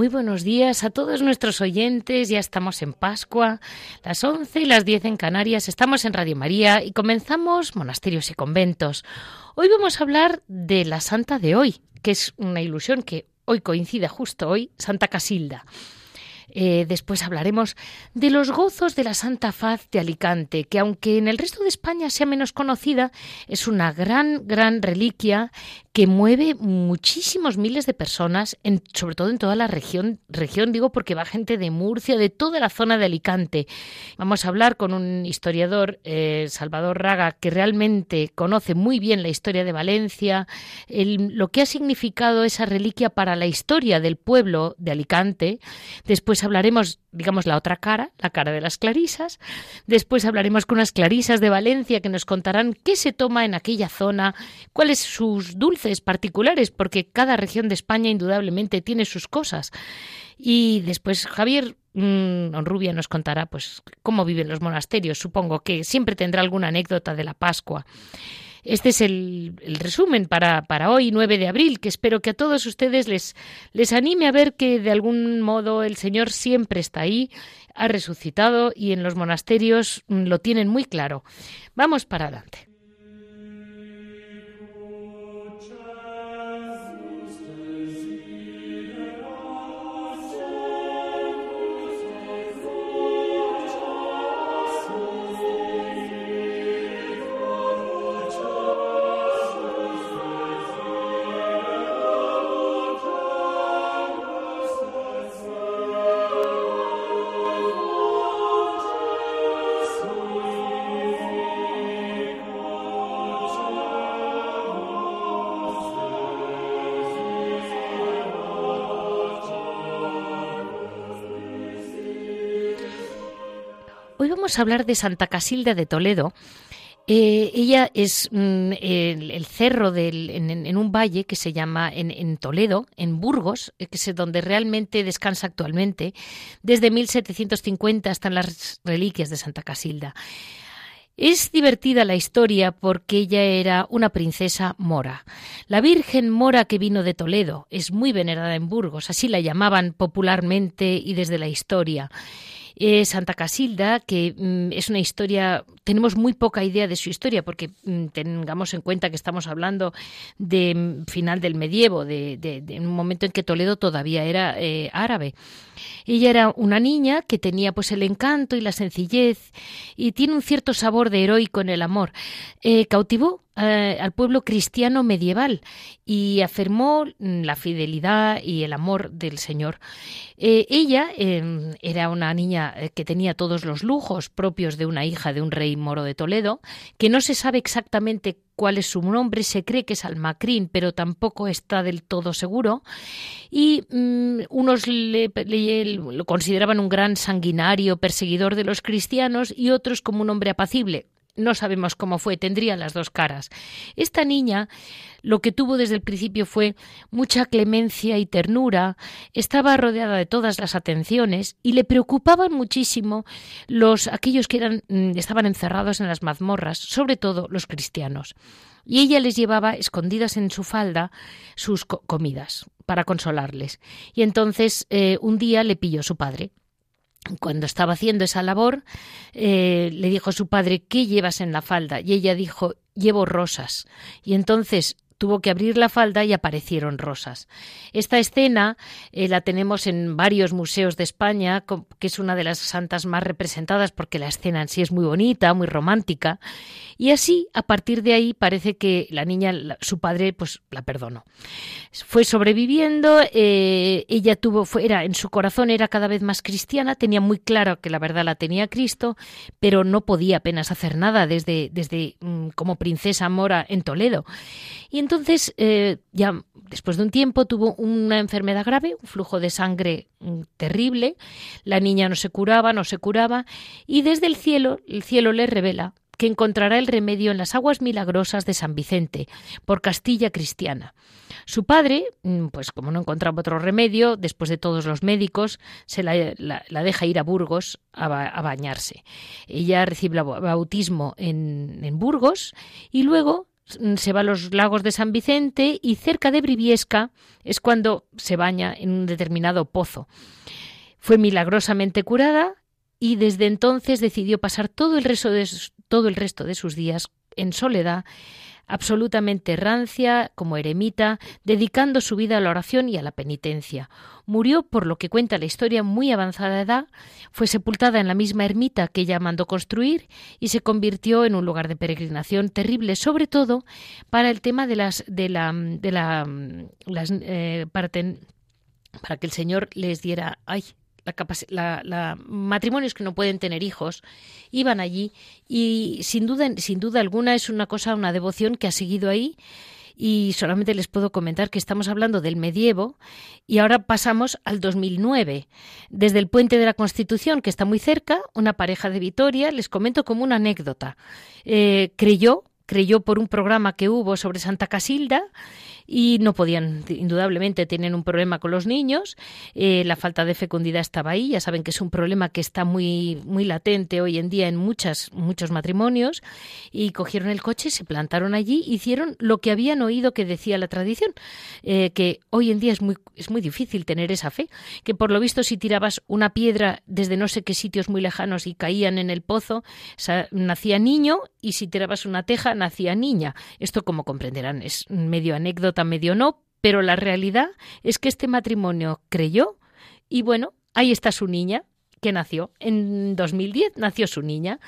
Muy buenos días a todos nuestros oyentes. Ya estamos en Pascua, las 11 y las 10 en Canarias. Estamos en Radio María y comenzamos Monasterios y Conventos. Hoy vamos a hablar de la Santa de hoy, que es una ilusión que hoy coincide justo hoy, Santa Casilda. Eh, después hablaremos de los gozos de la Santa Faz de Alicante, que aunque en el resto de España sea menos conocida, es una gran, gran reliquia que mueve muchísimos miles de personas, en, sobre todo en toda la región, región digo porque va gente de Murcia, de toda la zona de Alicante. Vamos a hablar con un historiador, eh, Salvador Raga, que realmente conoce muy bien la historia de Valencia, lo que ha significado esa reliquia para la historia del pueblo de Alicante. Después hablaremos, digamos, la otra cara, la cara de las clarisas. Después hablaremos con unas clarisas de Valencia que nos contarán qué se toma en aquella zona, cuáles sus dulces particulares, porque cada región de España indudablemente tiene sus cosas. Y después Javier mmm, Rubia nos contará pues cómo viven los monasterios. Supongo que siempre tendrá alguna anécdota de la Pascua. Este es el, resumen para, para, hoy, 9 de abril, que espero que a todos ustedes les, les anime a ver que de algún modo el Señor siempre está ahí, ha resucitado y en los monasterios mm, lo tienen muy claro. Vamos para adelante. A hablar de Santa Casilda de Toledo. Eh, ella es mm, el, cerro en, un valle que se llama en, Toledo, en Burgos, eh, que es donde realmente descansa actualmente. Desde 1750 están las reliquias de Santa Casilda. Es divertida la historia porque ella era una princesa mora. La Virgen mora que vino de Toledo es muy venerada en Burgos, así la llamaban popularmente y desde la historia. Santa Casilda, que mm, es una historia, tenemos muy poca idea de su historia, porque mm, tengamos en cuenta que estamos hablando de mm, final del medievo, de, un momento en que Toledo todavía era eh, árabe. Ella era una niña que tenía pues el encanto y la sencillez y tiene un cierto sabor de heroico en el amor. Eh, cautivó eh, al pueblo cristiano medieval y afirmó la fidelidad y el amor del Señor. Eh, ella em, era una niña que tenía todos los lujos propios de una hija de un rey moro de Toledo, que no se sabe exactamente cuál es su nombre, se cree que es Almacrín, pero tampoco está del todo seguro. Y mm, unos lo consideraban un gran sanguinario, perseguidor de los cristianos, y otros como un hombre apacible. No sabemos cómo fue, tendría las dos caras. Esta niña lo que tuvo desde el principio fue mucha clemencia y ternura, estaba rodeada de todas las atenciones y le preocupaban muchísimo los aquellos que eran mm, estaban encerrados en las mazmorras, sobre todo los cristianos. Y ella les llevaba escondidas en su falda sus comidas para consolarles. Y entonces eh, un día le pilló su padre cuando estaba haciendo esa labor, eh, le dijo a su padre, ¿qué llevas en la falda? Y ella dijo, llevo rosas. Y entonces tuvo que abrir la falda y aparecieron rosas. Esta escena eh, la tenemos en varios museos de España, que es una de las santas más representadas porque la escena en sí es muy bonita, muy romántica. Y así, a partir de ahí, parece que la niña, su padre, pues la perdonó. Fue sobreviviendo, eh, ella tuvo, era, en su corazón era cada vez más cristiana, tenía muy claro que la verdad la tenía Cristo, pero no podía apenas hacer nada desde, desde mm, como princesa mora en Toledo. Y entonces, eh, ya después de un tiempo, tuvo una enfermedad grave, un flujo de sangre mm, terrible. La niña no se curaba, no se curaba. Y desde el cielo, el cielo le revela que encontrará el remedio en las aguas milagrosas de San Vicente, por Castilla cristiana. Su padre, mm, pues como no encontraba otro remedio, después de todos los médicos, se la, deja ir a Burgos a, bañarse. Ella recibe el bautismo en, en Burgos y luego se va a los lagos de San Vicente y cerca de Briviesca es cuando se baña en un determinado pozo. Fue milagrosamente curada y desde entonces decidió pasar todo el resto de, todo el resto de sus días en soledad absolutamente rancia, como eremita, dedicando su vida a la oración y a la penitencia. Murió, por lo que cuenta la historia, muy avanzada edad, fue sepultada en la misma ermita que ella mandó construir y se convirtió en un lugar de peregrinación terrible, sobre todo para el tema de las de la de la las eh, para que el Señor les diera ay la, matrimonios que no pueden tener hijos iban allí y sin duda sin duda alguna es una cosa una devoción que ha seguido ahí y solamente les puedo comentar que estamos hablando del medievo y ahora pasamos al 2009. Desde el puente de la Constitución, que está muy cerca, una pareja de Vitoria, les comento como una anécdota, eh, creyó creyó por un programa que hubo sobre Santa Casilda y no podían, indudablemente, tienen un problema con los niños, eh, la falta de fecundidad estaba ahí, ya saben que es un problema que está muy, muy latente hoy en día en muchas, muchos matrimonios, y cogieron el coche, se plantaron allí, hicieron lo que habían oído que decía la tradición, eh, que hoy en día es muy, es muy difícil tener esa fe, que por lo visto si tirabas una piedra desde no sé qué sitios muy lejanos y caían en el pozo, nacía niño, y si tirabas una teja, nacía niña. Esto, como comprenderán, es medio anécdota medio no, pero la realidad es que este matrimonio creyó y bueno, ahí está su niña que nació. En 2010 nació su niña.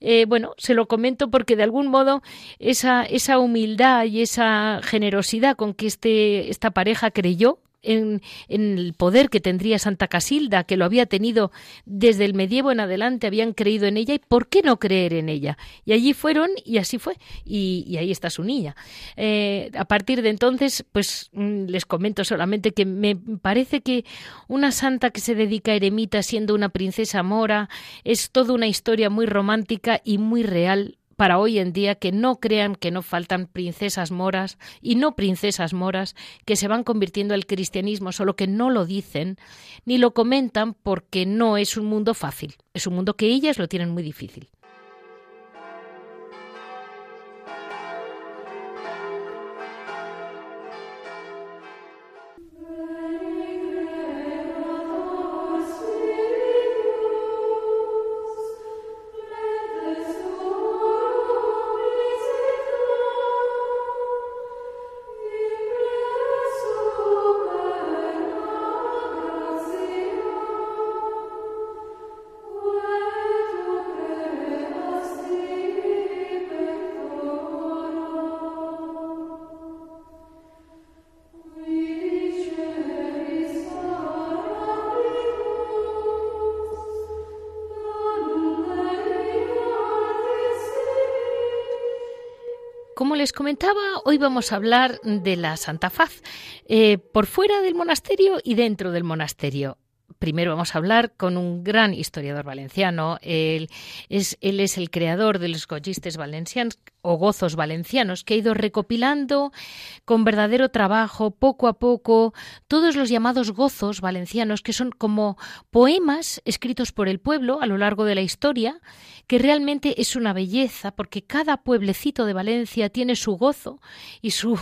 Eh, bueno, se lo comento porque de algún modo esa, esa humildad y esa generosidad con que este, esta pareja creyó en, el poder que tendría Santa Casilda, que lo había tenido desde el medievo en adelante, habían creído en ella y por qué no creer en ella. Y allí fueron y así fue. Y, ahí está su niña. Eh, a partir de entonces, pues mm, les comento solamente que me parece que una santa que se dedica a eremita siendo una princesa mora es toda una historia muy romántica y muy real para hoy en día que no crean que no faltan princesas moras y no princesas moras que se van convirtiendo al cristianismo, solo que no lo dicen ni lo comentan porque no es un mundo fácil, es un mundo que ellas lo tienen muy difícil. Les comentaba, hoy vamos a hablar de la Santa Faz, eh, por fuera del monasterio y dentro del monasterio. primero vamos a hablar con un gran historiador valenciano. Él es, el creador de los gollistes valencianos o gozos valencianos, que ha ido recopilando con verdadero trabajo, poco a poco, todos los llamados gozos valencianos, que son como poemas escritos por el pueblo a lo largo de la historia, que realmente es una belleza, porque cada pueblecito de Valencia tiene su gozo y su...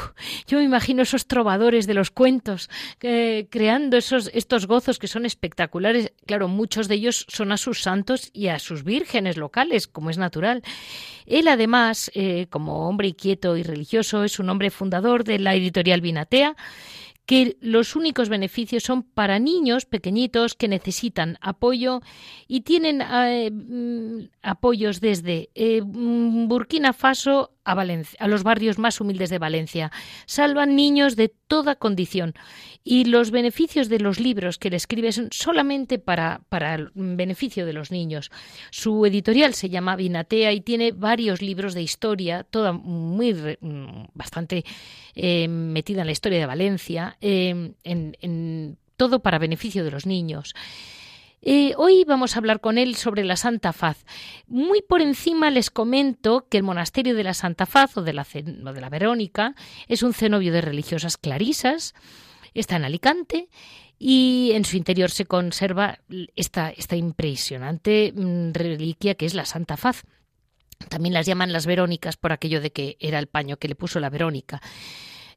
Yo me imagino esos trovadores de los cuentos, creando esos, estos gozos que son espectaculares. Claro, muchos de ellos son a sus santos y a sus vírgenes locales, como es natural. Él además... Eh, como hombre inquieto y religioso, es un hombre fundador de la editorial Binatea, que los únicos beneficios son para niños pequeñitos que necesitan apoyo y tienen eh, mm, apoyos desde eh, mm, Burkina Faso a, los barrios más humildes de Valencia. Salvan niños de toda condición y los beneficios de los libros que le escribe son solamente para, para el beneficio de los niños. Su editorial se llama Vinatea y tiene varios libros de historia, toda muy mm, bastante eh, metida en la historia de Valencia, eh, en todo para beneficio de los niños. Eh, hoy vamos a hablar con él sobre la Santa Faz. Muy por encima les comento que el monasterio de la Santa Faz o de la, Verónica es un cenobio de religiosas clarisas, está en Alicante y en su interior se conserva esta, esta impresionante mm, reliquia que es la Santa Faz. También las llaman las Verónicas por aquello de que era el paño que le puso la Verónica.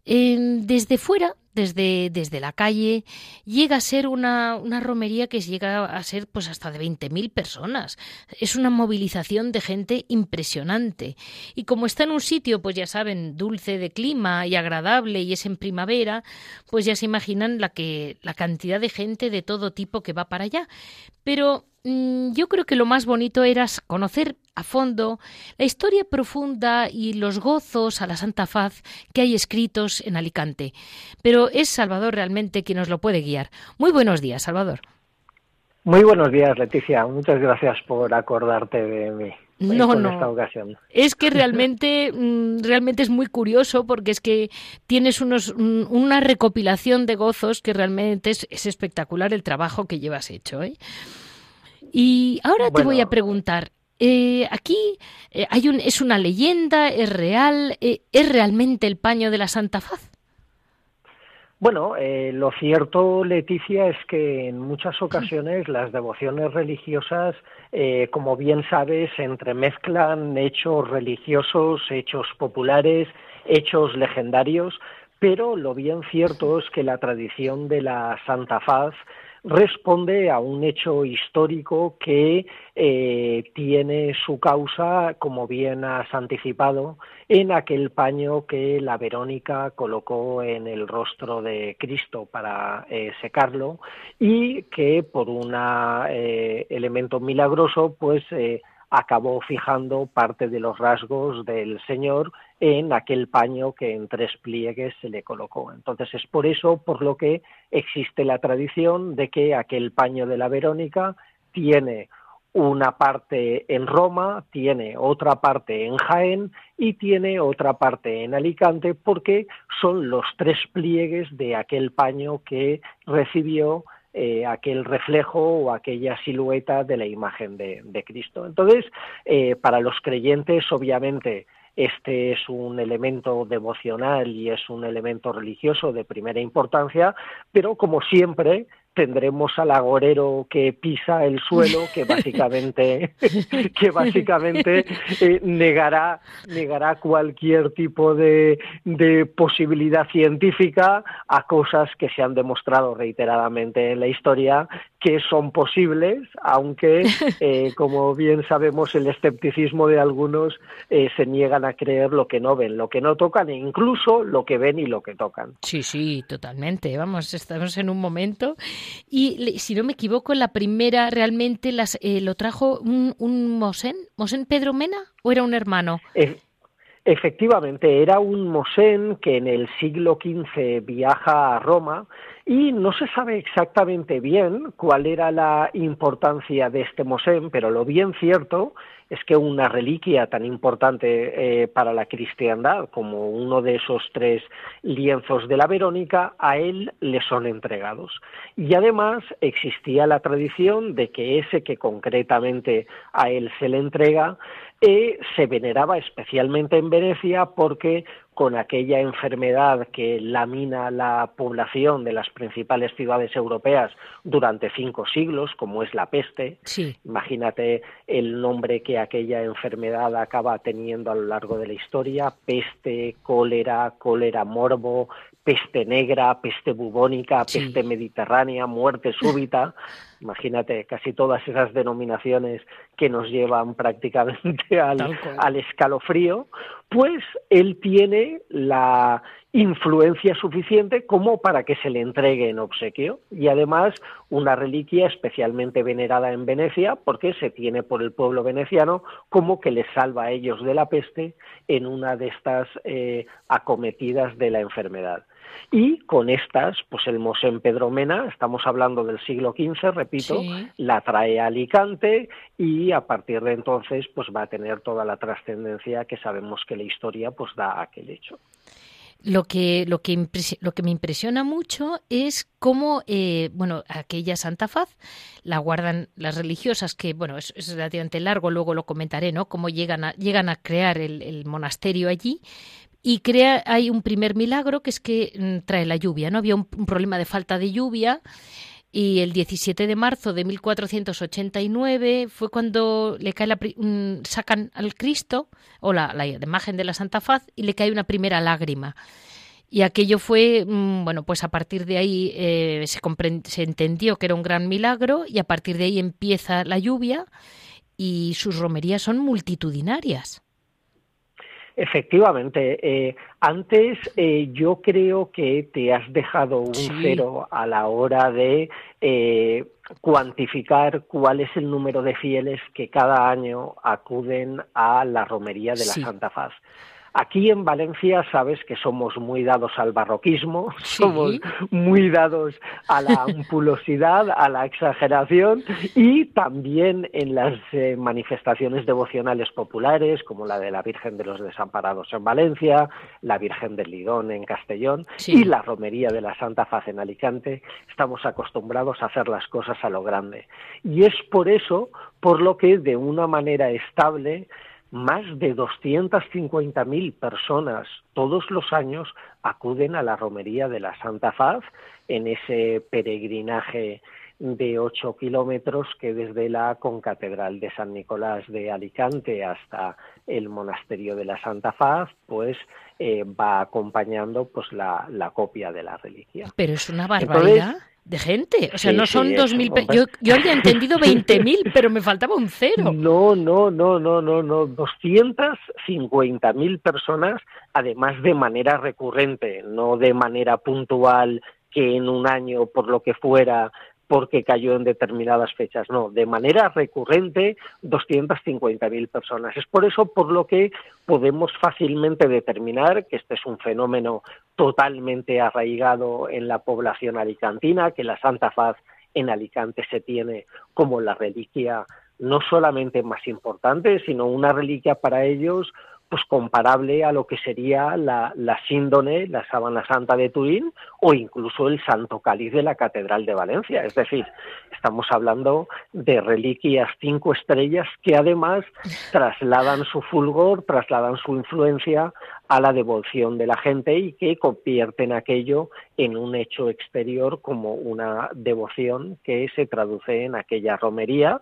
desde fuera desde, desde la calle, llega a ser una, una romería que llega a ser pues hasta de 20.000 personas. Es una movilización de gente impresionante. Y como está en un sitio, pues ya saben, dulce de clima y agradable y es en primavera, pues ya se imaginan la, que, la cantidad de gente de todo tipo que va para allá. Pero yo creo que lo más bonito era conocer a fondo la historia profunda y los gozos a la Santa Faz que hay escritos en Alicante. Pero es Salvador realmente quien nos lo puede guiar. Muy buenos días, Salvador. Muy buenos días, Leticia. Muchas gracias por acordarte de mí. No, no. Esta ocasión. Es que realmente, mm, realmente es muy curioso porque es que tienes unos, una recopilación de gozos que realmente es, espectacular el trabajo que llevas hecho. ¿eh? Y ahora te voy a preguntar, eh, aquí eh, hay un, es una leyenda, es real, es realmente el paño de la Santa Faz. Bueno, eh, lo cierto, Leticia, es que en muchas ocasiones las devociones religiosas, eh, como bien sabes, entremezclan hechos religiosos, hechos populares, hechos legendarios, pero lo bien cierto es que la tradición de la Santa Faz responde a un hecho histórico que eh, tiene su causa, como bien has anticipado, en aquel paño que la Verónica colocó en el rostro de Cristo para eh, secarlo y que por un eh, elemento milagroso pues acabó fijando parte de los rasgos del Señor en aquel paño que en tres pliegues se le colocó. Entonces es por eso por lo que existe la tradición de que aquel paño de la Verónica tiene una parte en Roma, tiene otra parte en Jaén y tiene otra parte en Alicante porque son los tres pliegues de aquel paño que recibió eh, aquel reflejo o aquella silueta de la imagen de, Cristo. Entonces, eh, para los creyentes, obviamente, este es un elemento devocional y es un elemento religioso de primera importancia, pero como siempre, tendremos al agorero que pisa el suelo que básicamente que básicamente eh, negará negará cualquier tipo de, de, posibilidad científica a cosas que se han demostrado reiteradamente en la historia que son posibles aunque eh, como bien sabemos el escepticismo de algunos eh, se niegan a creer lo que no ven lo que no tocan e incluso lo que ven y lo que tocan. Sí sí totalmente. Vamos estamos en un momento y si no me equivoco, la primera realmente las, eh, lo trajo un, un Mosén, Mosén Pedro Mena, o era un hermano. Efectivamente, era un Mosén que en el siglo XV viaja a Roma y no se sabe exactamente bien cuál era la importancia de este Mosén, pero lo bien cierto es que una reliquia tan importante eh, para la cristiandad como uno de esos tres lienzos de la Verónica, a él le son entregados. Y además existía la tradición de que ese que concretamente a él se le entrega eh, se veneraba especialmente en Venecia porque con aquella enfermedad que lamina la población de las principales ciudades europeas durante cinco siglos, como es la peste. Imagínate el nombre que aquella enfermedad acaba teniendo a lo largo de la historia, peste, cólera, cólera morbo, peste negra, peste bubónica, peste mediterránea, muerte súbita. Imagínate, casi todas esas denominaciones que nos llevan prácticamente al, al escalofrío, pues él tiene la influencia suficiente como para que se le entregue en obsequio y además una reliquia especialmente venerada en Venecia porque se tiene por el pueblo veneciano como que les salva a ellos de la peste en una de estas eh, acometidas de la enfermedad. Y con estas, pues el Mosén Pedro Mena, estamos hablando del siglo XV, repito, la trae a Alicante y a partir de entonces pues va a tener toda la trascendencia que sabemos que la historia pues da a aquel hecho. Lo que, lo que, lo que me impresiona mucho es cómo, eh, bueno, aquella Santa Faz la guardan las religiosas, que, bueno, es, relativamente largo, luego lo comentaré, ¿no? Cómo llegan a, llegan a crear el, el monasterio allí, y crea hay un primer milagro que es que mm, trae la lluvia, ¿no? Había un, problema de falta de lluvia y el 17 de marzo de 1489 fue cuando le cae la, sacan al Cristo o la, imagen de la Santa Faz y le cae una primera lágrima. Y aquello fue, mm, bueno, pues a partir de ahí eh, se, se entendió que era un gran milagro y a partir de ahí empieza la lluvia y sus romerías son multitudinarias. Efectivamente, eh, antes eh, yo creo que te has dejado un cero a la hora de eh, cuantificar cuál es el número de fieles que cada año acuden a la romería de la Santa Faz. Aquí en Valencia sabes que somos muy dados al barroquismo, somos muy dados a la ampulosidad, a la exageración y también en las eh, manifestaciones devocionales populares como la de la Virgen de los Desamparados en Valencia, la Virgen del Lidón en Castellón y la Romería de la Santa Faz en Alicante, estamos acostumbrados a hacer las cosas a lo grande. Y es por eso por lo que de una manera estable más de 250.000 personas todos los años acuden a la romería de la Santa Faz en ese peregrinaje de ocho kilómetros que desde la concatedral de San Nicolás de Alicante hasta el monasterio de la Santa Faz, pues eh, va acompañando pues la, copia de la reliquia. Pero es una barbaridad de gente. O sea, no son dos 2.000. Yo, yo había entendido 20.000, pero me faltaba un cero. No, no, no, no, no, no. 250.000 personas, además de manera recurrente, no de manera puntual que en un año, por lo que fuera, porque cayó en determinadas fechas, no, de manera recurrente 250.000 personas. Es por eso por lo que podemos fácilmente determinar que este es un fenómeno totalmente arraigado en la población alicantina, que la Santa Faz en Alicante se tiene como la reliquia no solamente más importante, sino una reliquia para ellos pues comparable a lo que sería la, la síndone, la sábana santa de Turín o incluso el santo cáliz de la Catedral de Valencia. Es decir, estamos hablando de reliquias cinco estrellas que además trasladan su fulgor, trasladan su influencia a la devoción de la gente y que convierten aquello en un hecho exterior como una devoción que se traduce en aquella romería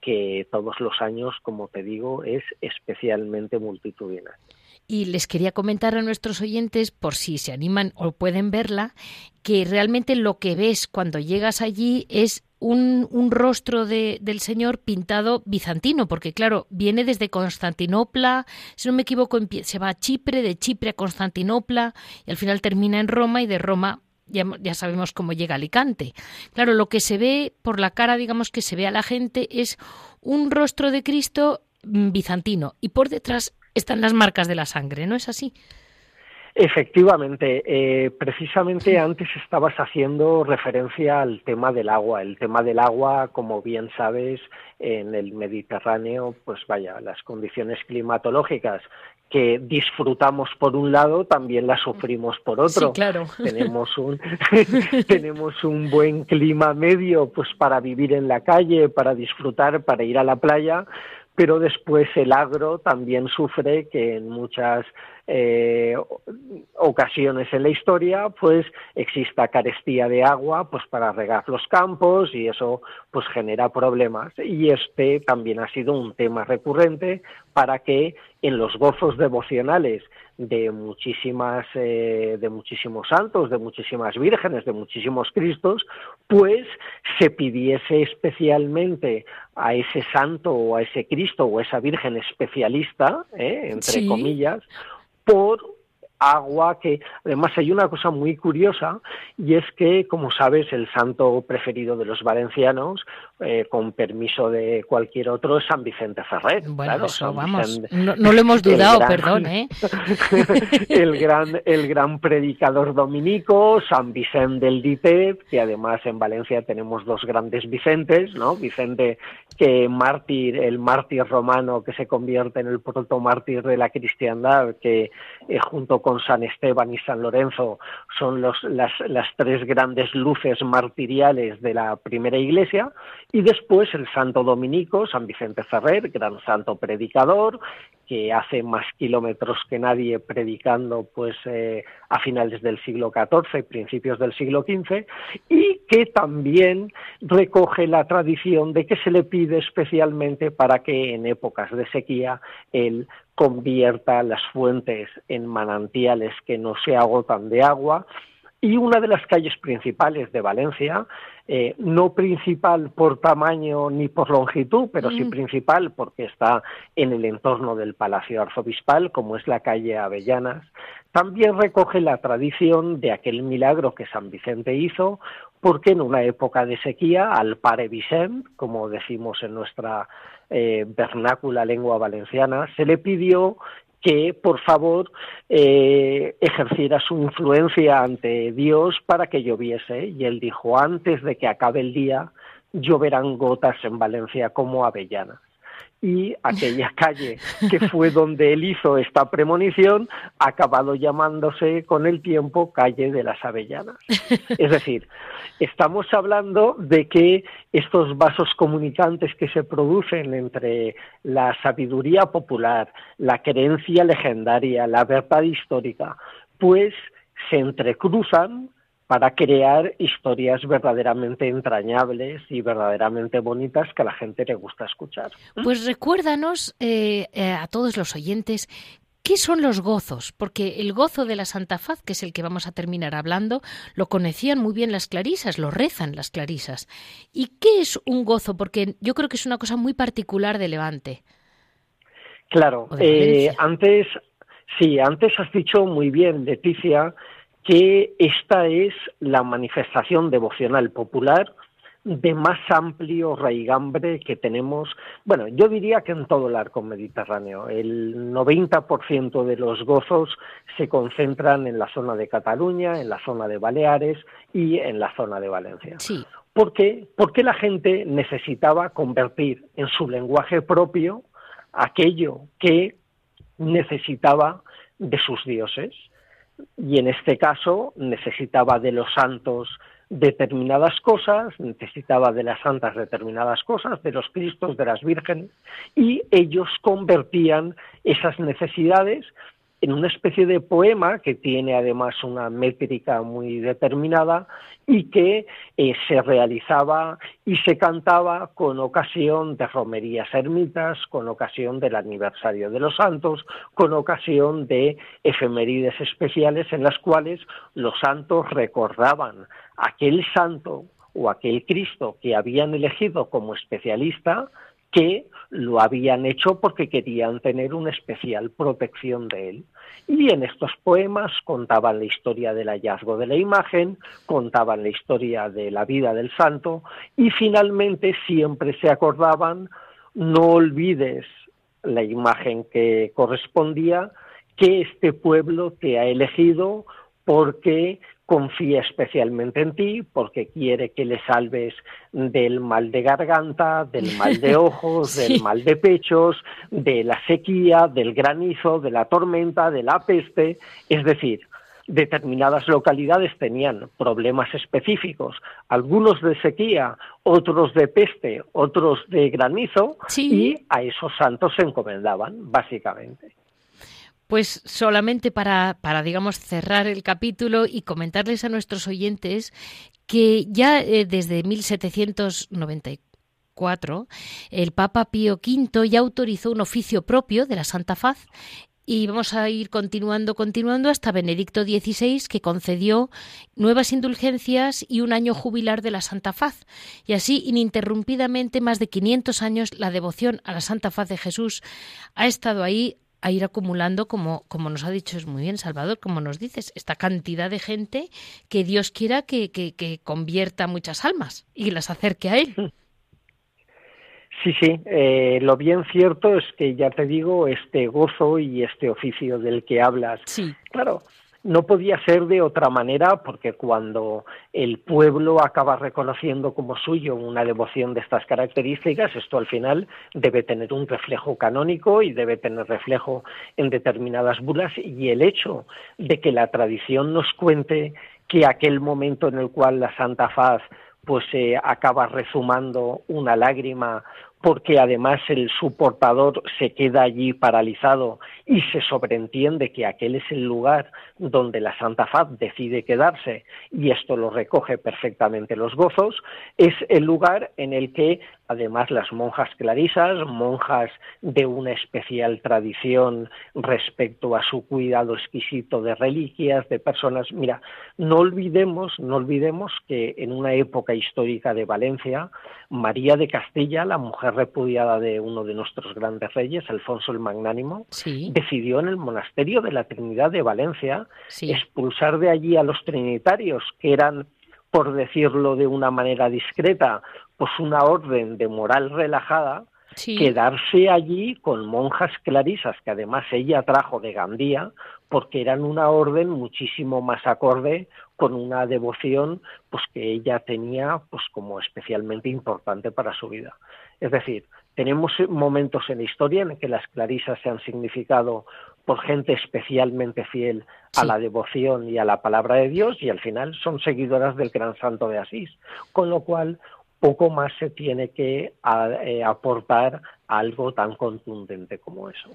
que todos los años, como te digo, es especialmente multitudinario. Y les quería comentar a nuestros oyentes, por si se animan o pueden verla, que realmente lo que ves cuando llegas allí es un, un rostro de, del Señor pintado bizantino, porque claro, viene desde Constantinopla, si no me equivoco, se va a Chipre, de Chipre a Constantinopla, y al final termina en Roma, y de Roma ya, sabemos cómo llega Alicante. Claro, lo que se ve por la cara, digamos que se ve a la gente, es un rostro de Cristo mm, bizantino y por detrás están las marcas de la sangre, ¿no es así? Efectivamente, eh, precisamente antes estabas haciendo referencia al tema del agua. El tema del agua, como bien sabes, en el Mediterráneo, pues vaya, las condiciones climatológicas que disfrutamos por un lado, también las sufrimos por otro. Sí, claro. Tenemos un, tenemos un buen clima medio pues para vivir en la calle, para disfrutar, para ir a la playa, pero después el agro también sufre que en muchas eh, ocasiones en la historia pues exista carestía de agua pues para regar los campos y eso pues genera problemas. Y este también ha sido un tema recurrente para que en los gozos devocionales de muchísimas eh, de muchísimos santos, de muchísimas vírgenes, de muchísimos cristos, pues se pidiese especialmente a ese santo o a ese Cristo o a esa virgen especialista, eh, entre comillas, por agua que además hay una cosa muy curiosa y es que como sabes el santo preferido de los valencianos eh, con permiso de cualquier otro es San Vicente Ferrer bueno eso vamos no, lo hemos dudado perdón ¿eh? el gran el gran predicador dominico San Vicente del Diteb que además en Valencia tenemos dos grandes Vicentes no Vicente que mártir el mártir romano que se convierte en el protomártir de la cristiandad que eh, junto con con San Esteban y San Lorenzo son los, las, las tres grandes luces martiriales de la primera iglesia, y después el Santo Dominico, San Vicente Ferrer, gran santo predicador, que hace más kilómetros que nadie predicando pues eh, a finales del siglo XIV, principios del siglo XV, y que también recoge la tradición de que se le pide especialmente para que en épocas de sequía él convierta las fuentes en manantiales que no se agotan de agua y una de las calles principales de Valencia, eh, no principal por tamaño ni por longitud, pero sí mm. principal porque está en el entorno del Palacio Arzobispal, como es la calle Avellanas, también recoge la tradición de aquel milagro que San Vicente hizo, porque en una época de sequía, al pare Vicent, como decimos en nuestra eh, vernácula lengua valenciana, se le pidió que por favor eh, ejerciera su influencia ante Dios para que lloviese. Y él dijo, antes de que acabe el día, lloverán gotas en Valencia como avellanas y aquella calle que fue donde él hizo esta premonición ha acabado llamándose con el tiempo calle de las avellanas. Es decir, estamos hablando de que estos vasos comunicantes que se producen entre la sabiduría popular, la creencia legendaria, la verdad histórica, pues se entrecruzan para crear historias verdaderamente entrañables y verdaderamente bonitas que a la gente le gusta escuchar. Pues recuérdanos eh, eh, a todos los oyentes ¿Qué son los gozos? Porque el gozo de la Santa Faz, que es el que vamos a terminar hablando, lo conocían muy bien las clarisas, lo rezan las clarisas. ¿Y qué es un gozo? Porque yo creo que es una cosa muy particular de Levante. Claro, eh, antes, sí, antes has dicho muy bien, Leticia, que esta es la manifestación devocional popular de más amplio raigambre que tenemos, bueno, yo diría que en todo el arco mediterráneo. El 90% de los gozos se concentran en la zona de Cataluña, en la zona de Baleares y en la zona de Valencia. Sí. ¿Por qué? Porque la gente necesitaba convertir en su lenguaje propio aquello que necesitaba de sus dioses y en este caso necesitaba de los santos determinadas cosas, necesitaba de las santas determinadas cosas, de los cristos, de las vírgenes, y ellos convertían esas necesidades en una especie de poema que tiene además una métrica muy determinada y que eh, se realizaba y se cantaba con ocasión de romerías ermitas, con ocasión del aniversario de los santos, con ocasión de efemérides especiales en las cuales los santos recordaban aquel santo o aquel Cristo que habían elegido como especialista que lo habían hecho porque querían tener una especial protección de él. Y en estos poemas contaban la historia del hallazgo de la imagen, contaban la historia de la vida del santo y finalmente siempre se acordaban, no olvides la imagen que correspondía, que este pueblo te ha elegido porque confía especialmente en ti, porque quiere que le salves del mal de garganta, del mal de ojos, del mal de pechos, de la sequía, del granizo, de la tormenta, de la peste. Es decir, determinadas localidades tenían problemas específicos, algunos de sequía, otros de peste, otros de granizo, y a esos santos se encomendaban, básicamente. Pues solamente para, para, digamos, cerrar el capítulo y comentarles a nuestros oyentes que ya eh, desde 1794 el Papa Pío V ya autorizó un oficio propio de la Santa Faz y vamos a ir continuando, continuando hasta Benedicto XVI, que concedió nuevas indulgencias y un año jubilar de la Santa Faz. Y así, ininterrumpidamente, más de 500 años, la devoción a la Santa Faz de Jesús ha estado ahí a ir acumulando, como, como nos ha dicho es muy bien Salvador, como nos dices, esta cantidad de gente que Dios quiera que, que, que convierta muchas almas y las acerque a Él. Sí, sí, eh, lo bien cierto es que ya te digo, este gozo y este oficio del que hablas, sí. claro, no podía ser de otra manera porque cuando el pueblo acaba reconociendo como suyo una devoción de estas características, esto al final debe tener un reflejo canónico y debe tener reflejo en determinadas bulas y el hecho de que la tradición nos cuente que aquel momento en el cual la Santa Faz pues acaba rezumando una lágrima porque además el suportador se queda allí paralizado y se sobreentiende que aquel es el lugar donde la Santa Faz decide quedarse, y esto lo recoge perfectamente los gozos, es el lugar en el que además las monjas clarisas, monjas de una especial tradición respecto a su cuidado exquisito de reliquias, de personas. Mira, no olvidemos, no olvidemos que en una época histórica de Valencia, María de Castilla, la mujer repudiada de uno de nuestros grandes reyes, Alfonso el Magnánimo, decidió en el monasterio de la Trinidad de Valencia expulsar de allí a los trinitarios, que eran por decirlo de una manera discreta, pues una orden de moral relajada, quedarse allí con monjas clarisas que además ella trajo de Gandía, porque eran una orden muchísimo más acorde con una devoción pues que ella tenía pues como especialmente importante para su vida. Es decir, tenemos momentos en la historia en que las clarisas se han significado por gente especialmente fiel a la devoción y a la palabra de Dios y al final son seguidoras del gran santo de Asís, con lo cual poco más se tiene que eh, aportar algo tan contundente como eso.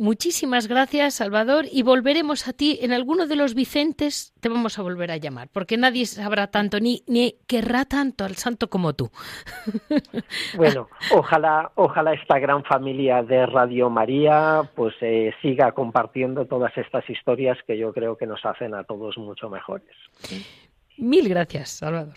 Muchísimas gracias, Salvador, y volveremos a ti en alguno de los Vicentes, te vamos a volver a llamar, porque nadie sabrá tanto ni, ni querrá tanto al santo como tú. Bueno, ojalá, ojalá esta gran familia de Radio María pues eh, siga compartiendo todas estas historias que yo creo que nos hacen a todos mucho mejores. Mil gracias, Salvador.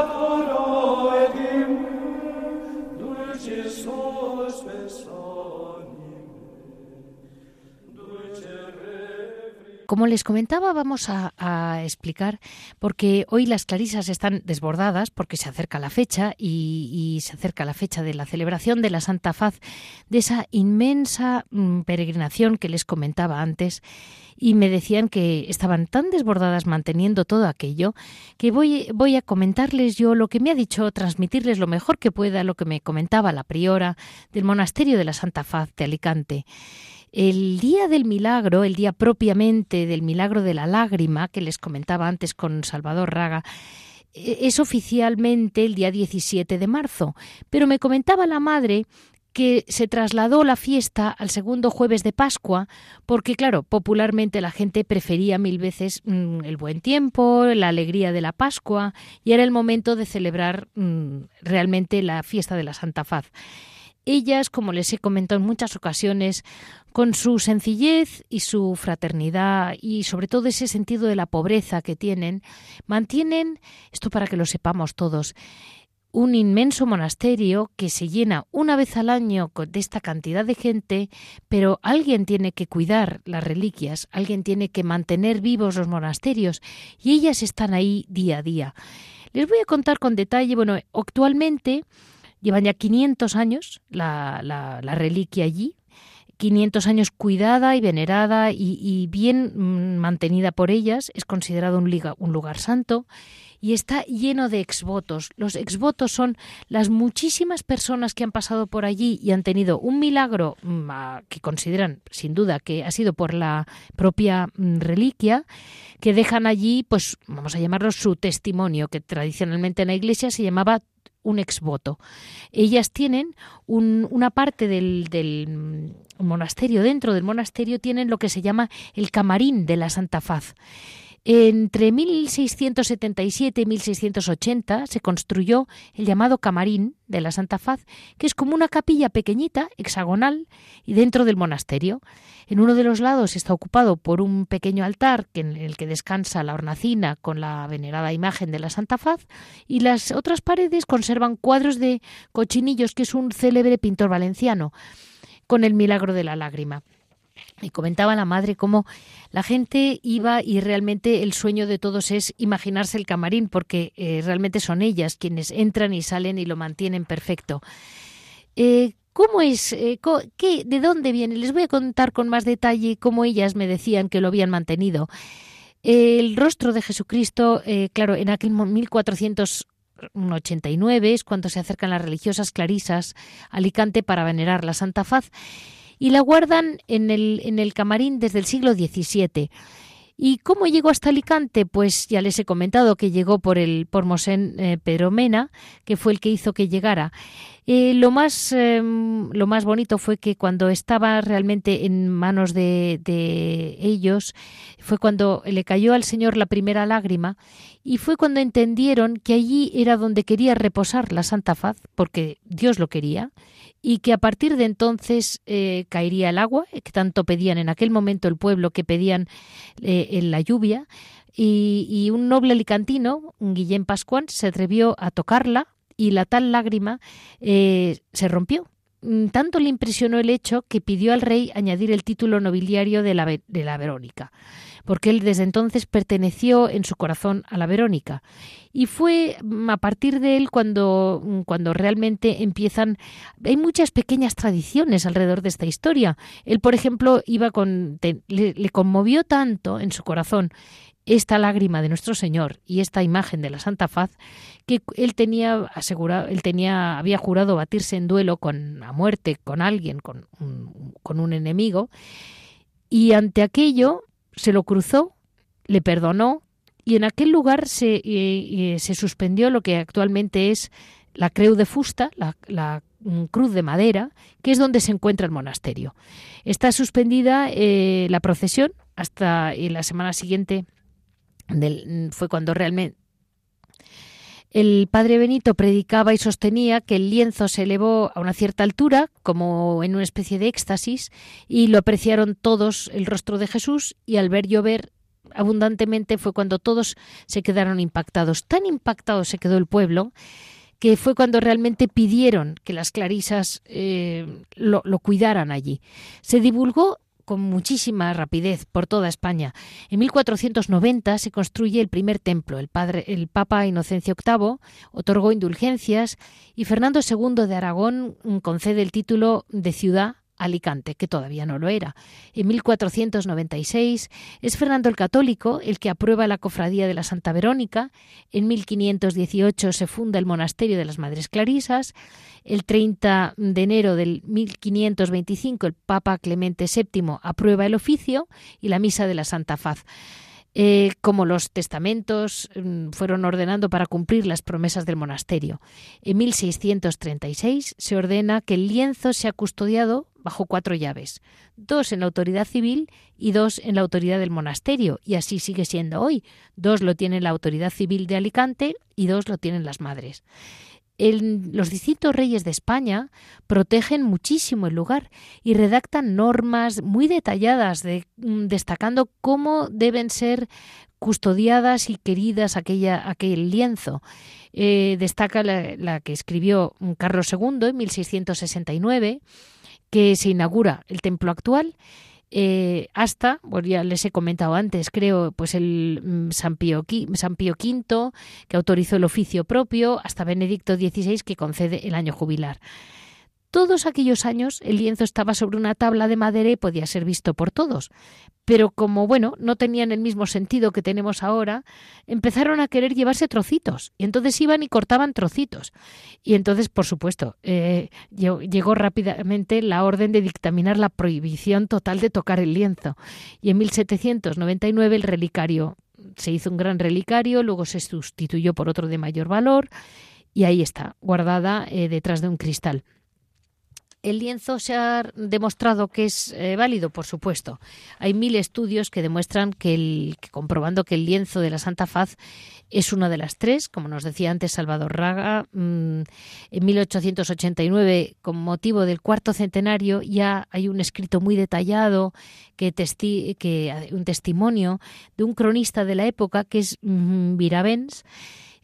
Como les comentaba, vamos a, explicar, porque hoy las clarisas están desbordadas, porque se acerca la fecha y, se acerca la fecha de la celebración de la Santa Faz, de esa inmensa mm, peregrinación que les comentaba antes, y me decían que estaban tan desbordadas manteniendo todo aquello, que voy, voy a comentarles yo lo que me ha dicho, transmitirles lo mejor que pueda, lo que me comentaba la priora del monasterio de la Santa Faz de Alicante. El día del milagro, el día propiamente del milagro de la lágrima, que les comentaba antes con Salvador Raga, e-, es oficialmente el día 17 de marzo, pero me comentaba la madre que se trasladó la fiesta al segundo jueves de Pascua, porque claro, popularmente la gente prefería mil veces mm, el buen tiempo, la alegría de la Pascua, y era el momento de celebrar mm, realmente la fiesta de la Santa Faz. Ellas, como les he comentado en muchas ocasiones, con su sencillez y su fraternidad y sobre todo ese sentido de la pobreza que tienen, mantienen, esto para que lo sepamos todos, un inmenso monasterio que se llena una vez al año de esta cantidad de gente, pero alguien tiene que cuidar las reliquias, alguien tiene que mantener vivos los monasterios y ellas están ahí día a día. Les voy a contar con detalle, bueno, actualmente llevan ya 500 años la, la, la reliquia allí, 500 años cuidada y venerada y, bien mm, mantenida por ellas, es considerado un, un lugar santo y está lleno de exvotos. Los exvotos son las muchísimas personas que han pasado por allí y han tenido un milagro mm, que consideran sin duda que ha sido por la propia mm, reliquia, que dejan allí, pues vamos a llamarlo su testimonio, que tradicionalmente en la iglesia se llamaba un exvoto. Ellas tienen una parte del, del, monasterio, dentro del monasterio tienen lo que se llama el camarín de la Santa Faz. Entre 1677 y 1680 se construyó el llamado camarín de la Santa Faz, que es como una capilla pequeñita, hexagonal, y dentro del monasterio. En uno de los lados está ocupado por un pequeño altar en el que descansa la hornacina con la venerada imagen de la Santa Faz, y las otras paredes conservan cuadros de Cochinillos, que es un célebre pintor valenciano, con el milagro de la lágrima. Y comentaba la madre cómo la gente iba y realmente el sueño de todos es imaginarse el camarín, porque eh, realmente son ellas quienes entran y salen y lo mantienen perfecto. Eh, ¿Cómo es? Eh, qué, ¿De dónde viene? Les voy a contar con más detalle cómo ellas me decían que lo habían mantenido. El rostro de Jesucristo, claro, en aquel 1489 es cuando se acercan las religiosas clarisas a Alicante para venerar la Santa Faz y la guardan en el, en el camarín desde el siglo XVII. ¿Y cómo llegó hasta Alicante? Pues ya les he comentado que llegó por el por Mosén eh, Pedro Mena, que fue el que hizo que llegara. Lo, más, em, lo más bonito fue que cuando estaba realmente en manos de, de, ellos, fue cuando le cayó al Señor la primera lágrima y fue cuando entendieron que allí era donde quería reposar la Santa Faz, porque Dios lo quería, y que a partir de entonces eh, caería el agua, eh, que tanto pedían en aquel momento el pueblo, que pedían eh, en la lluvia, y, un noble alicantino, Guillén Pascuán, se atrevió a tocarla y la tal lágrima se rompió. Mm, tanto le impresionó el hecho que pidió al rey añadir el título nobiliario de la, de la Verónica porque él desde entonces perteneció en su corazón a la Verónica. Y fue mm, a partir de él cuando, mm, cuando realmente empiezan. Hay muchas pequeñas tradiciones alrededor de esta historia. Él, por ejemplo, iba con. le, conmovió tanto en su corazón esta lágrima de nuestro Señor y esta imagen de la Santa Faz que él tenía asegurado, él tenía, había jurado batirse en duelo con la muerte, con alguien, con con un enemigo, y ante aquello se lo cruzó, le perdonó y en aquel lugar se, se suspendió lo que actualmente es la Creu de Fusta, la, cruz de madera, que es donde se encuentra el monasterio. Está suspendida eh, la procesión hasta la semana siguiente del, fue cuando realmente el padre Benito predicaba y sostenía que el lienzo se elevó a una cierta altura, como en una especie de éxtasis, y lo apreciaron todos el rostro de Jesús, y al ver llover abundantemente fue cuando todos se quedaron impactados. Tan impactado se quedó el pueblo que fue cuando realmente pidieron que las clarisas eh, lo cuidaran allí. Se divulgó con muchísima rapidez por toda España. En 1490 se construye el primer templo. El, padre, el Papa Inocencio VIII otorgó indulgencias y Fernando II de Aragón concede el título de ciudad Alicante, que todavía no lo era. En 1496 es Fernando el Católico el que aprueba la cofradía de la Santa Verónica. En 1518 se funda el monasterio de las Madres Clarisas. El 30 de enero del 1525 el Papa Clemente VII aprueba el oficio y la misa de la Santa Faz. Eh, como los testamentos mm, fueron ordenando para cumplir las promesas del monasterio. En 1636 se ordena que el lienzo sea custodiado bajo cuatro llaves, dos en la autoridad civil y dos en la autoridad del monasterio, y así sigue siendo hoy. Dos lo tiene la autoridad civil de Alicante y dos lo tienen las madres. los distintos reyes de España protegen muchísimo el lugar y redactan normas muy detalladas de, mm, destacando cómo deben ser custodiadas y queridas aquella, aquel lienzo. Eh, destaca la, que escribió Carlos II en 1669, que se inaugura el templo actual. Eh, hasta, pues ya les he comentado antes, creo, pues el mm, San Pío, San Pío V, que autorizó el oficio propio, hasta Benedicto XVI, que concede el año jubilar. Todos aquellos años el lienzo estaba sobre una tabla de madera y podía ser visto por todos. Pero como, bueno, no tenían el mismo sentido que tenemos ahora, empezaron a querer llevarse trocitos. Y entonces iban y cortaban trocitos. Y entonces, por supuesto, eh, llegó rápidamente la orden de dictaminar la prohibición total de tocar el lienzo. Y en 1799 el relicario se hizo un gran relicario, luego se sustituyó por otro de mayor valor y ahí está, guardada eh, detrás de un cristal. ¿El lienzo se ha demostrado que es eh, válido? Por supuesto. Hay mil estudios que demuestran que, el, comprobando que el lienzo de la Santa Faz es una de las tres, como nos decía antes Salvador Raga, mm, en 1889, con motivo del cuarto centenario, ya hay un escrito muy detallado, que, que un testimonio de un cronista de la época, que es mm, Viravens,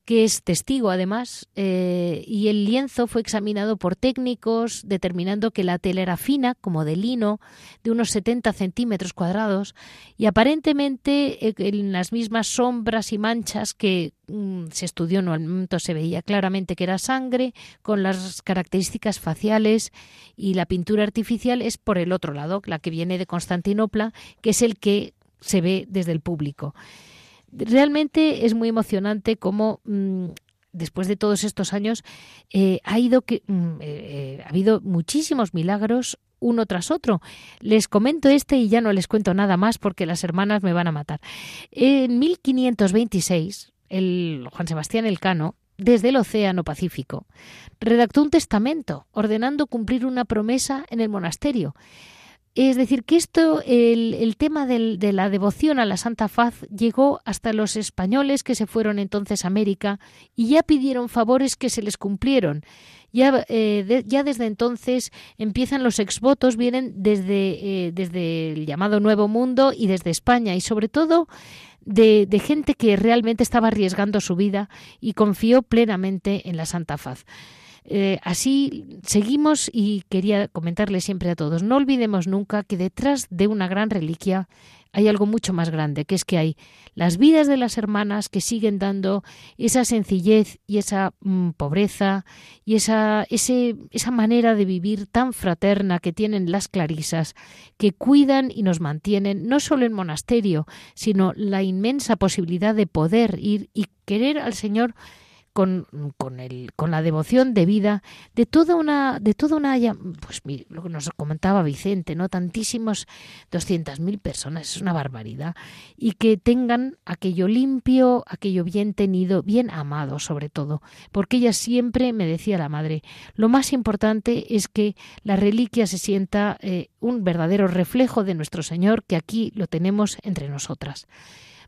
que es testigo además, eh, y el lienzo fue examinado por técnicos, determinando que la tela era fina, como de lino, de unos 70 centímetros cuadrados, y aparentemente eh, en las mismas sombras y manchas que mm, se estudió en el momento se veía claramente que era sangre, con las características faciales, y la pintura artificial es por el otro lado, la que viene de Constantinopla, que es el que se ve desde el público. Realmente es muy emocionante cómo mm, después de todos estos años eh, ha ido que mm, eh, ha habido muchísimos milagros uno tras otro. Les comento este y ya no les cuento nada más porque las hermanas me van a matar. En 1526, el Juan Sebastián Elcano, desde el Océano Pacífico, redactó un testamento ordenando cumplir una promesa en el monasterio. Es decir, que esto, el, tema de la devoción a la Santa Faz llegó hasta los españoles que se fueron entonces a América y ya pidieron favores que se les cumplieron. Ya, eh, desde entonces empiezan los exvotos, vienen desde, eh, desde el llamado Nuevo Mundo y desde España y sobre todo de, gente que realmente estaba arriesgando su vida y confió plenamente en la Santa Faz. Eh, así seguimos y quería comentarle siempre a todos, no olvidemos nunca que detrás de una gran reliquia hay algo mucho más grande, que es que hay las vidas de las hermanas que siguen dando esa sencillez y esa mm, pobreza y esa, esa manera de vivir tan fraterna que tienen las clarisas, que cuidan y nos mantienen no solo en monasterio, sino la inmensa posibilidad de poder ir y querer al Señor con, con, el, con la devoción de vida de toda una, de toda una, pues lo que nos comentaba Vicente, ¿no? Tantísimos, 200.000 personas, es una barbaridad. Y que tengan aquello limpio, aquello bien tenido, bien amado sobre todo. Porque ella siempre, me decía la madre, lo más importante es que la reliquia se sienta eh, un verdadero reflejo de nuestro Señor, que aquí lo tenemos entre nosotras.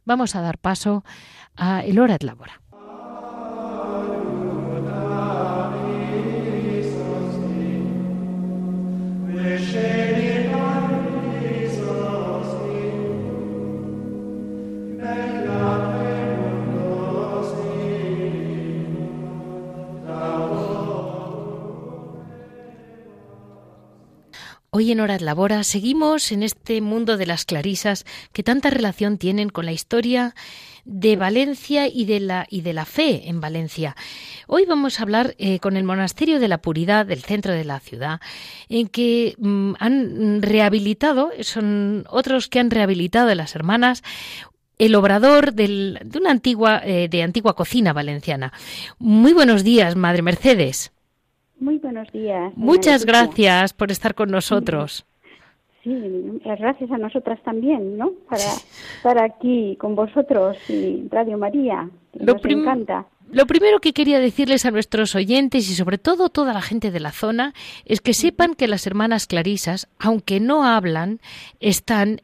Vamos a dar paso a el hora de labora. Hoy en Horas Labora seguimos en este mundo de las clarisas que tanta relación tienen con la historia de Valencia y de la, y de la fe en Valencia. Hoy vamos a hablar eh, con el Monasterio de la Puridad del centro de la ciudad, en que mm, han rehabilitado, son otros que han rehabilitado a las hermanas, el obrador de una antigua, eh, de antigua cocina valenciana. Muy buenos días, Madre Mercedes. Muy buenos días. Muchas gracias por estar con nosotros. Sí, gracias a nosotras también, ¿no? Para estar aquí con vosotros y Radio María. Lo nos encanta. Lo primero que quería decirles a nuestros oyentes y sobre todo toda la gente de la zona es que sepan que las hermanas Clarisas, aunque no hablan, están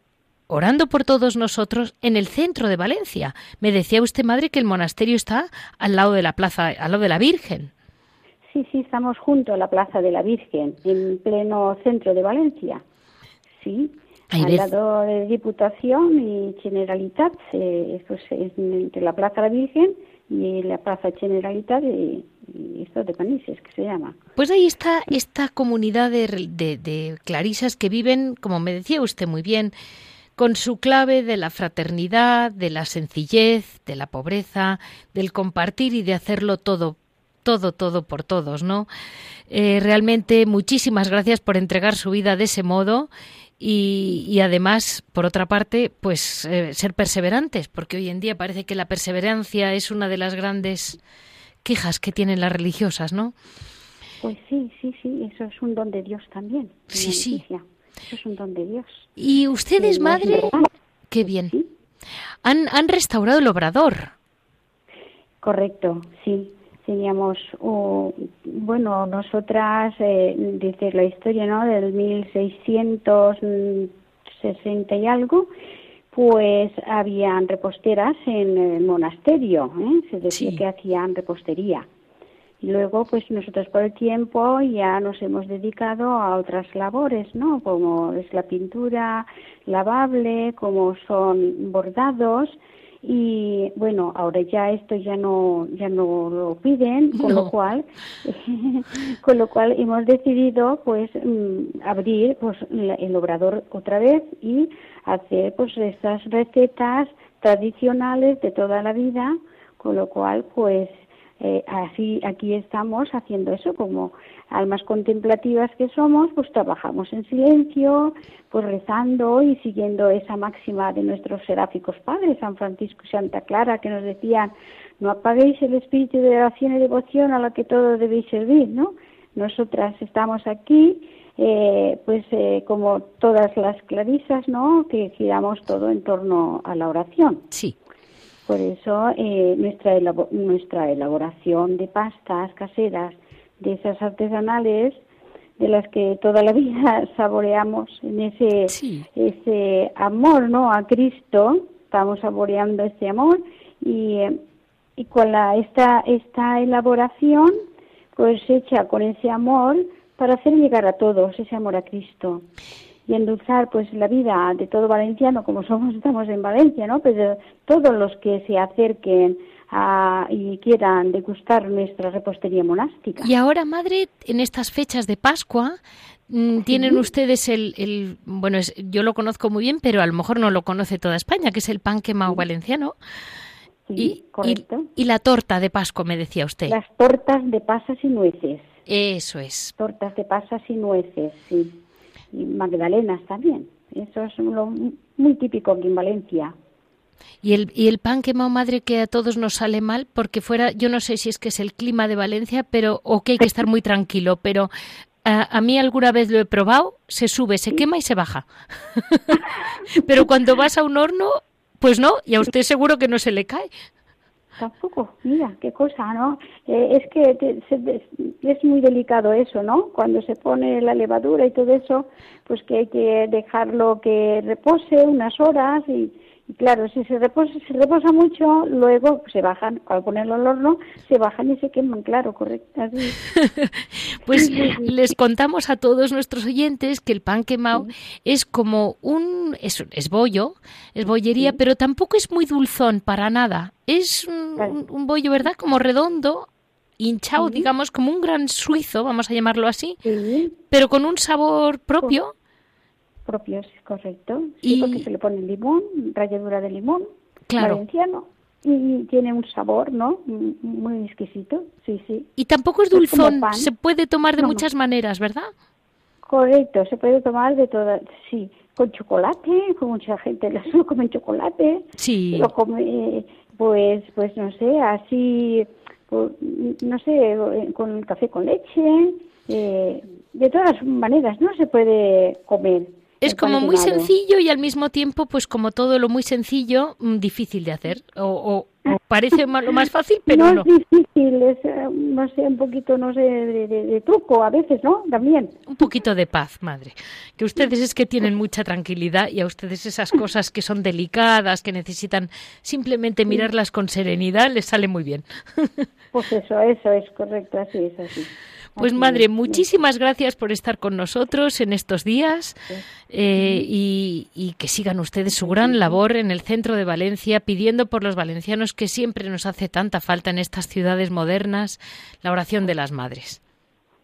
orando por todos nosotros en el centro de Valencia. Me decía usted, madre, que el monasterio está al lado de la plaza, al lado de la Virgen. Sí, sí, estamos junto a la Plaza de la Virgen, en pleno centro de Valencia. Sí, al lado de Diputación y Generalitat, eh, pues, entre la Plaza de la Virgen y la Plaza Generalitat y, esto de Panises, que se llama. Pues ahí está esta comunidad de, de, de clarisas que viven, como me decía usted muy bien, con su clave de la fraternidad, de la sencillez, de la pobreza, del compartir y de hacerlo todo, todo, todo por todos, ¿no? Eh, realmente muchísimas gracias por entregar su vida de ese modo y, además, por otra parte, pues eh, ser perseverantes, porque hoy en día parece que la perseverancia es una de las grandes quejas que tienen las religiosas, ¿no? Pues sí, sí, sí, eso es un don de Dios también. Sí, sí. Eso es un don de Dios. ¿Y ustedes, madre? Qué bien. Han, han restaurado el obrador. Correcto, sí. Teníamos, bueno, nosotras, eh, dice la historia, ¿no? Del 1660 y algo, pues habían reposteras en el monasterio, ¿eh? se decía que hacían repostería. Y luego, pues nosotros por el tiempo ya nos hemos dedicado a otras labores, ¿no? Como es la pintura lavable, como son bordados y bueno, ahora ya esto ya no ya no lo piden, con lo cual con lo cual hemos decidido pues mm, abrir pues el obrador otra vez y hacer pues estas recetas tradicionales de toda la vida, con lo cual pues eh, así aquí estamos haciendo eso como almas contemplativas que somos pues trabajamos en silencio pues rezando y siguiendo esa máxima de nuestros seráficos padres San Francisco y Santa Clara que nos decían no apaguéis el espíritu de oración y devoción a la que todo debéis servir no nosotras estamos aquí eh, pues eh, como todas las clarisas no que giramos todo en torno a la oración. Sí. Por eso eh, nuestra, nuestra elaboración de pastas caseras, de esas artesanales, de las que toda la vida saboreamos en ese, ese amor ¿no? a Cristo, estamos saboreando ese amor y, y con la, esta, esta elaboración pues hecha con ese amor para hacer llegar a todos ese amor a Cristo y endulzar pues la vida de todo valenciano como somos estamos en Valencia no pero todos los que se acerquen y quieran degustar nuestra repostería monástica. Y ahora madre en estas fechas de Pascua mm, tienen ustedes el, el bueno es, yo lo conozco muy bien pero a lo mejor no lo conoce toda España que es el pan quemado valenciano. Y, correcto. Y, la torta de Pascua me decía usted. Las tortas de pasas y nueces. Eso es. Tortas de pasas y nueces sí. Y magdalenas también. Eso es lo muy típico aquí en Valencia. Y el, y el pan quemado madre que a todos nos sale mal porque fuera, yo no sé si es que es el clima de Valencia, pero o que hay que estar muy tranquilo, pero a, mí alguna vez lo he probado, se sube, se quema y se baja. pero cuando vas a un horno, pues no, y a usted seguro que no se le cae. Tampoco, mira, qué cosa, ¿no? Eh, es que es muy delicado eso, ¿no? Cuando se pone la levadura y todo eso, pues que hay que dejarlo que repose unas horas y claro, si se reposa, se reposa mucho, luego se bajan, al ponerlo al horno, se bajan y se queman, claro, correcto. pues les contamos a todos nuestros oyentes que el pan quemado es como un, es, es bollo, es bollería, pero tampoco es muy dulzón para nada. Es un, bollo, ¿verdad? Como redondo, hinchado, digamos, como un gran suizo, vamos a llamarlo así, pero con un sabor propio propios, correcto. Sí, porque se le pone limón, ralladura de limón, claro. valenciano, y tiene un sabor, ¿no? Muy exquisito, sí, sí. Y tampoco es dulzón, se puede tomar de muchas maneras, ¿verdad? Correcto, se puede tomar de todas, sí, con chocolate, con mucha gente lo come chocolate, sí. lo come, pues, pues no sé, así, pues, no sé, con café con leche, eh, de todas maneras, ¿no? Se puede comer. Es como muy sencillo y al mismo tiempo, pues como todo lo muy sencillo, mm, difícil de hacer. O, Parece lo más fácil, pero no. es difícil, es, eh, no sé, un poquito, no sé, de, truco a veces, ¿no? También. Un poquito de paz, madre. Que ustedes es que tienen mucha tranquilidad y a ustedes esas cosas que son delicadas, que necesitan simplemente mirarlas con serenidad, les sale muy bien. Pues eso, eso es correcto, así es, así. Pues madre, muchísimas gracias por estar con nosotros en estos días eh, y, que sigan ustedes su gran labor en el centro de Valencia, pidiendo por los valencianos que siempre nos hace tanta falta en estas ciudades modernas la oración de las madres.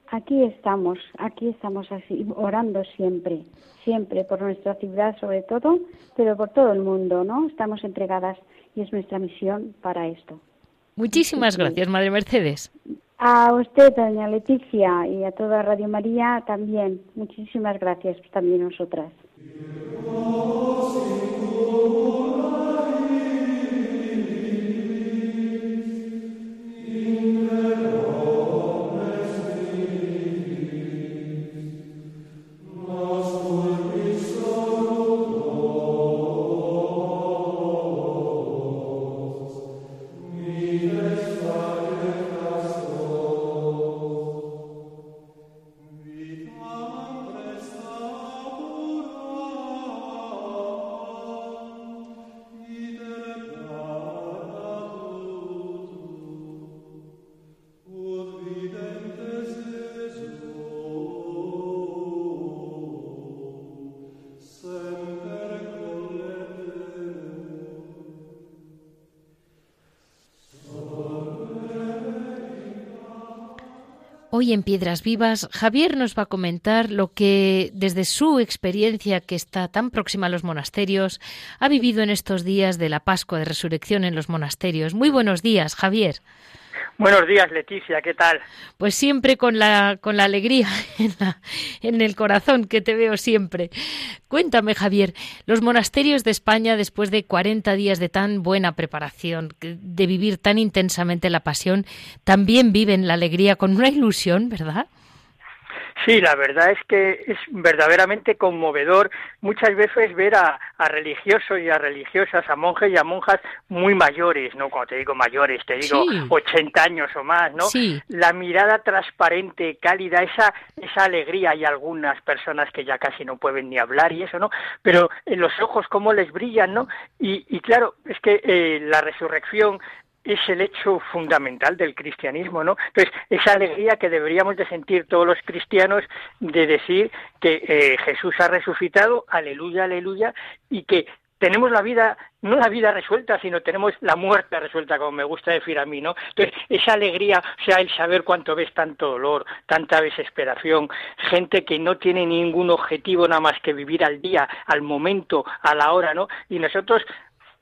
Aquí estamos, aquí estamos así, orando siempre, siempre por nuestra ciudad sobre todo, pero por todo el mundo, ¿no? Estamos entregadas y es nuestra misión para esto. Muchísimas gracias, Madre Mercedes. A usted, doña Leticia, y a toda Radio María también. Muchísimas gracias también nosotras. Hoy en Piedras Vivas, Javier nos va a comentar lo que, desde su experiencia que está tan próxima a los monasterios, ha vivido en estos días de la Pascua de Resurrección en los monasterios. Muy buenos días, Javier. Buenos días, Leticia, ¿qué tal? Pues siempre con la, con la alegría en, en, el corazón que te veo siempre. Cuéntame, Javier, los monasterios de España, después de 40 días de tan buena preparación, de vivir tan intensamente la pasión, también viven la alegría con una ilusión, ¿verdad? Sí, la verdad es que es verdaderamente conmovedor muchas veces ver a, religiosos y a religiosas, a monjes y a monjas muy mayores, ¿no? Cuando te digo mayores, te digo 80 años o más, ¿no? La mirada transparente, cálida, esa, esa alegría. Hay algunas personas que ya casi no pueden ni hablar y eso, ¿no? Pero en los ojos cómo les brillan, ¿no? Y, y claro, es que eh, la resurrección es el hecho fundamental del cristianismo, ¿no? Entonces, esa alegría que deberíamos de sentir todos los cristianos de decir que eh, Jesús ha resucitado, aleluya, aleluya, y que tenemos la vida, no la vida resuelta, sino tenemos la muerte resuelta, como me gusta decir a mí, ¿no? Entonces, esa alegría, o sea, el saber cuánto ves tanto dolor, tanta desesperación, gente que no tiene ningún objetivo nada más que vivir al día, al momento, a la hora, ¿no? Y nosotros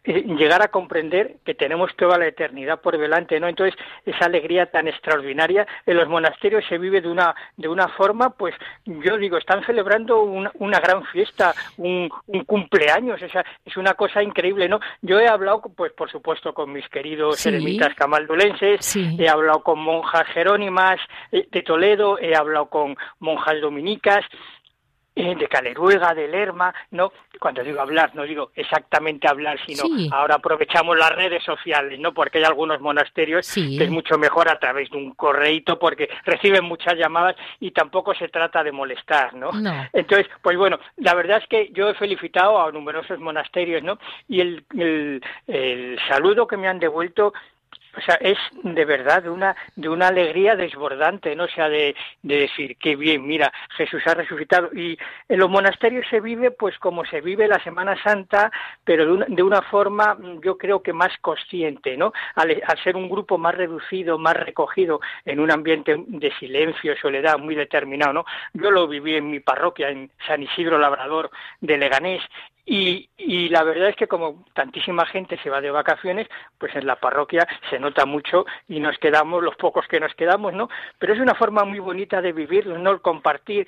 eh, llegar a comprender que tenemos toda la eternidad por delante, ¿no? Entonces, esa alegría tan extraordinaria en los monasterios se vive de una de una forma, pues yo digo, están celebrando una, una gran fiesta, un, un cumpleaños, esa, es una cosa increíble, ¿no? Yo he hablado, pues por supuesto, con mis queridos eremitas camaldulenses, he hablado con monjas jerónimas eh, de Toledo, he hablado con monjas dominicas, eh, de Caleruega, de Lerma, ¿no? Cuando digo hablar, no digo exactamente hablar, sino ahora aprovechamos las redes sociales, ¿no? Porque hay algunos monasterios que es mucho mejor a través de un correíto porque reciben muchas llamadas y tampoco se trata de molestar, ¿no? Entonces, pues bueno, la verdad es que yo he felicitado a numerosos monasterios, ¿no? Y el, el, el saludo que me han devuelto o sea, es de verdad de una, de una alegría desbordante, ¿no? O sea, de, de decir, qué bien, mira, Jesús ha resucitado. Y en los monasterios se vive, pues, como se vive la Semana Santa, pero de una, de una forma, yo creo que más consciente, ¿no? Al, ser un grupo más reducido, más recogido, en un ambiente de silencio, soledad muy determinado, ¿no? Yo lo viví en mi parroquia, en San Isidro Labrador de Leganés, y, y, la verdad es que como tantísima gente se va de vacaciones, pues en la parroquia se nota mucho y nos quedamos, los pocos que nos quedamos, ¿no? Pero es una forma muy bonita de vivir, ¿no? El compartir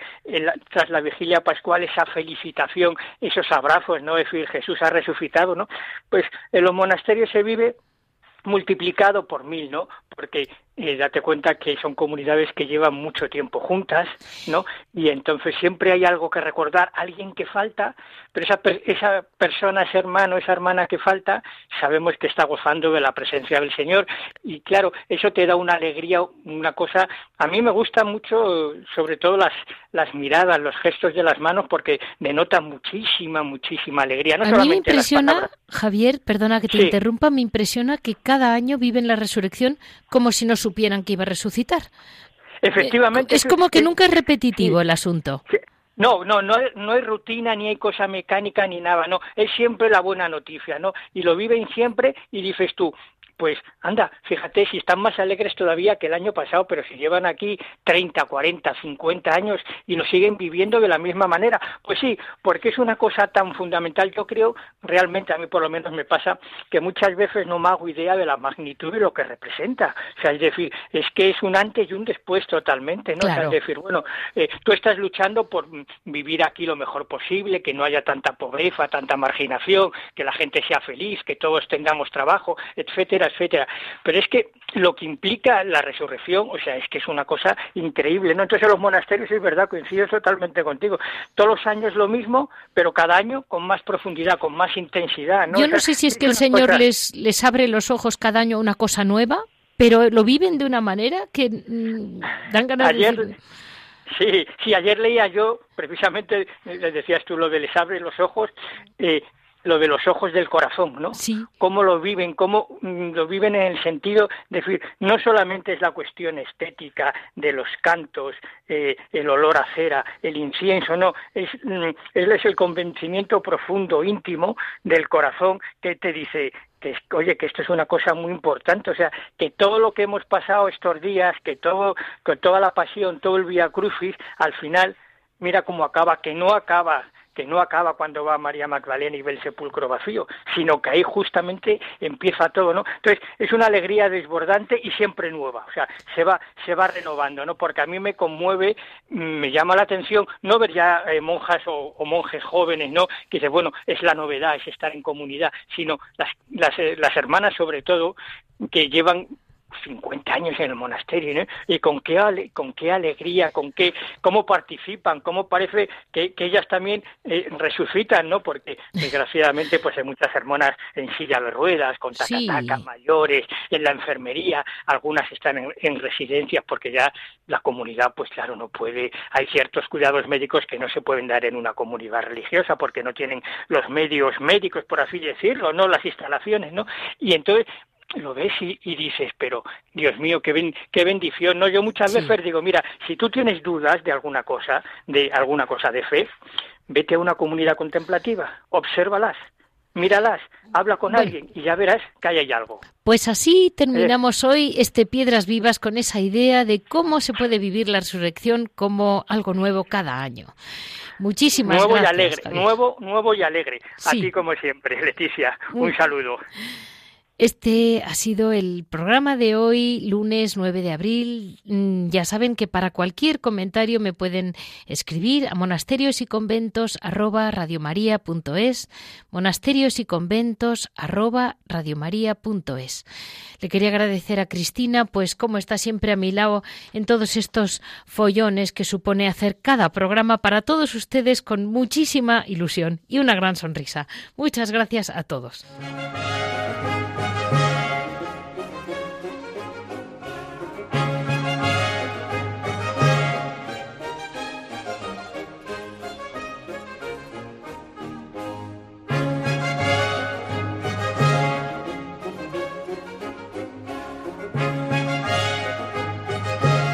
tras la vigilia pascual esa felicitación, esos abrazos, ¿no? Es decir, Jesús ha resucitado, ¿no? Pues en los monasterios se vive multiplicado por mil, ¿no? Porque eh, date cuenta que son comunidades que llevan mucho tiempo juntas, ¿no? Y entonces siempre hay algo que recordar, alguien que falta, pero esa, esa persona, ese hermano, esa hermana que falta, sabemos que está gozando de la presencia del Señor y claro, eso te da una alegría, una cosa, a mí me gusta mucho, sobre todo las, las miradas, los gestos de las manos, porque denotan muchísima, muchísima alegría. No a mí me impresiona, Javier, perdona que te interrumpa, me impresiona que cada año viven la resurrección como si no supieran que iba a resucitar. Efectivamente. es como que nunca es repetitivo el asunto. No, no, no, no hay rutina, ni hay cosa mecánica, ni nada, no, es siempre la buena noticia, ¿no? Y lo viven siempre y dices tú, pues anda, fíjate si están más alegres todavía que el año pasado, pero si llevan aquí 30, 40, 50 años y lo siguen viviendo de la misma manera, pues sí, porque es una cosa tan fundamental. Yo creo, realmente a mí por lo menos me pasa que muchas veces no me hago idea de la magnitud de lo que representa. O sea, es decir, es que es un antes y un después totalmente, ¿no? O sea, es decir, bueno, eh, tú estás luchando por vivir aquí lo mejor posible, que no haya tanta pobreza, tanta marginación, que la gente sea feliz, que todos tengamos trabajo, etcétera, etcétera. Pero es que lo que implica la resurrección, o sea, es que es una cosa increíble, ¿no? Entonces en los monasterios es verdad, coincido totalmente contigo. Todos los años lo mismo, pero cada año con más profundidad, con más intensidad, ¿no? Yo no sé si es que el Señor les, les abre los ojos cada año una cosa nueva, pero lo viven de una manera que mm, dan ganas de Sí, sí, ayer leía yo, precisamente, les decías tú lo de les abre los ojos, eh, lo de los ojos del corazón, ¿no? Sí. Cómo lo viven, cómo mm, lo viven en el sentido de decir, no solamente es la cuestión estética de los cantos, eh, el olor a cera, el incienso, no, es, mm, es el convencimiento profundo, íntimo del corazón que te dice, que oye que esto es una cosa muy importante o sea que todo lo que hemos pasado estos días que todo con toda la pasión todo el vía crucis al final mira cómo acaba que no acaba que no acaba cuando va María Magdalena y ve el sepulcro vacío, sino que ahí justamente empieza todo, ¿no? Entonces, es una alegría desbordante y siempre nueva, o sea, se va, se va renovando, ¿no? Porque a mí me conmueve, me llama la atención no ver ya eh, monjas o, monjes jóvenes, ¿no? Que dice, bueno, es la novedad, es estar en comunidad, sino las, las, eh, las hermanas sobre todo, que llevan 50 años en el monasterio, ¿no? Y con qué, con qué alegría, con qué, cómo participan, cómo parece que, ellas también eh, resucitan, ¿no? Porque desgraciadamente pues hay muchas hermanas en silla de ruedas, con tacatacas mayores, en la enfermería, algunas están en, en, residencias porque ya la comunidad pues claro no puede, hay ciertos cuidados médicos que no se pueden dar en una comunidad religiosa porque no tienen los medios médicos, por así decirlo, no las instalaciones, ¿no? Y entonces lo ves y, dices, pero Dios mío, qué, qué bendición. No, yo muchas veces digo, mira, si tú tienes dudas de alguna cosa, de alguna cosa de fe, vete a una comunidad contemplativa, obsérvalas, míralas, habla con alguien y ya verás que ahí hay algo. Pues así terminamos hoy este Piedras Vivas con esa idea de cómo se puede vivir la resurrección como algo nuevo cada año. Muchísimas nuevo gracias. Y alegre, nuevo, nuevo y alegre. A ti como siempre, Leticia. Un saludo. Este ha sido el programa de hoy, lunes 9 de abril. Mm, ya saben que para cualquier comentario me pueden escribir a monasterios y conventos arroba monasterios y conventos Le quería agradecer a Cristina, pues como está siempre a mi lado en todos estos follones que supone hacer cada programa para todos ustedes con muchísima ilusión y una gran sonrisa. Muchas gracias a todos.